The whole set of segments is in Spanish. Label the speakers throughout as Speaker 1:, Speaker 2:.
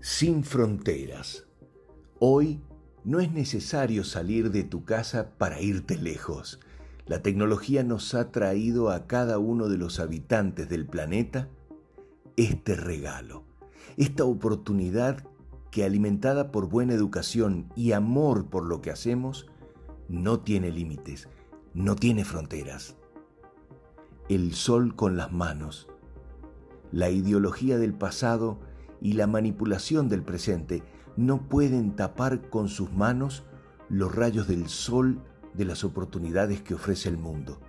Speaker 1: Sin fronteras. Hoy no es necesario salir de tu casa para irte lejos. La tecnología nos ha traído a cada uno de los habitantes del planeta este regalo, esta oportunidad que alimentada por buena educación y amor por lo que hacemos, no tiene límites, no tiene fronteras. El sol con las manos, la ideología del pasado y la manipulación del presente no pueden tapar con sus manos los rayos del sol de las oportunidades que ofrece el mundo.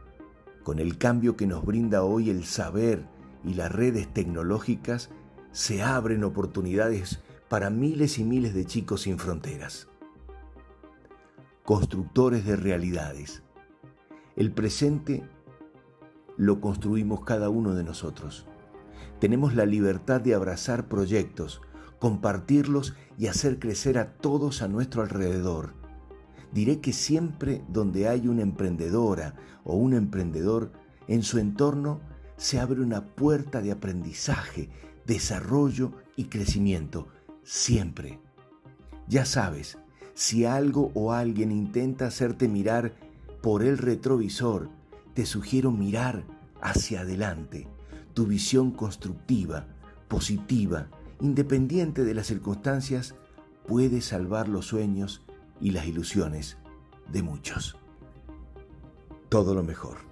Speaker 1: Con el cambio que nos brinda hoy el saber y las redes tecnológicas, se abren oportunidades para miles y miles de chicos sin fronteras. Constructores de realidades. El presente lo construimos cada uno de nosotros. Tenemos la libertad de abrazar proyectos, compartirlos y hacer crecer a todos a nuestro alrededor. Diré que siempre donde hay una emprendedora o un emprendedor, en su entorno se abre una puerta de aprendizaje, desarrollo y crecimiento. Siempre. Ya sabes, si algo o alguien intenta hacerte mirar por el retrovisor, te sugiero mirar hacia adelante tu visión constructiva, positiva, independiente de las circunstancias, puede salvar los sueños y las ilusiones de muchos. Todo lo mejor.